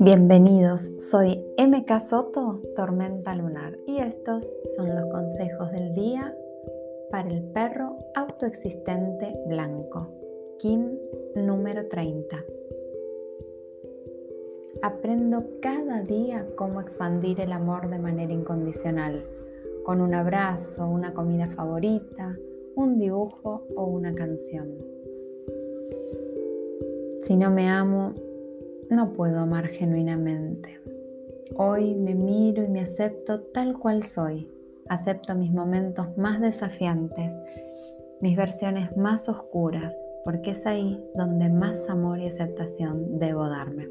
Bienvenidos, soy MK Soto, Tormenta Lunar, y estos son los consejos del día para el perro autoexistente blanco, KIN número 30. Aprendo cada día cómo expandir el amor de manera incondicional, con un abrazo, una comida favorita, un dibujo o una canción. Si no me amo, no puedo amar genuinamente. Hoy me miro y me acepto tal cual soy. Acepto mis momentos más desafiantes, mis versiones más oscuras, porque es ahí donde más amor y aceptación debo darme.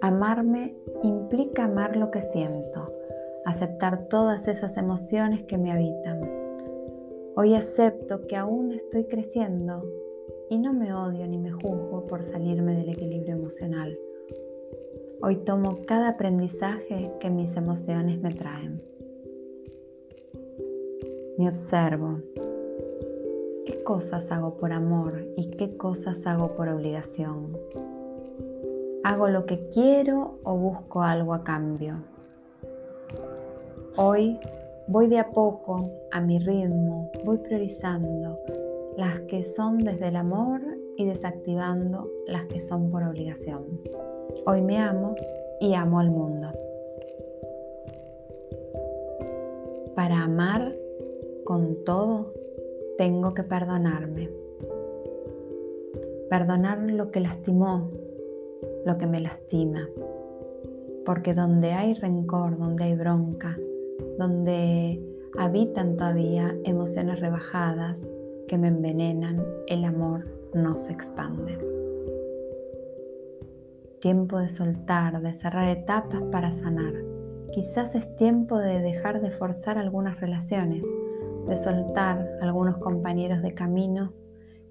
Amarme implica amar lo que siento, aceptar todas esas emociones que me habitan. Hoy acepto que aún estoy creciendo y no me odio ni me juzgo por salirme del equilibrio emocional. Hoy tomo cada aprendizaje que mis emociones me traen. Me observo. ¿Qué cosas hago por amor y qué cosas hago por obligación? ¿Hago lo que quiero o busco algo a cambio? Hoy voy de a poco, a mi ritmo, voy priorizando las que son desde el amor y desactivando las que son por obligación. Hoy me amo y amo al mundo. Para amar con todo, tengo que perdonarme. Perdonar lo que lastimó, lo que me lastima. Porque donde hay rencor, donde hay bronca, donde habitan todavía emociones rebajadas, que me envenenan, el amor no se expande. Tiempo de soltar, de cerrar etapas para sanar. Quizás es tiempo de dejar de forzar algunas relaciones, de soltar algunos compañeros de camino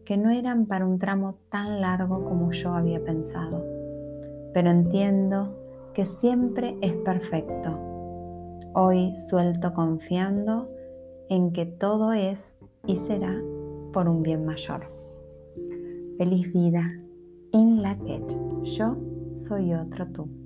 que no eran para un tramo tan largo como yo había pensado. Pero entiendo que siempre es perfecto. Hoy suelto confiando en que todo es y será por un bien mayor. Feliz vida in la que yo soy otro tú.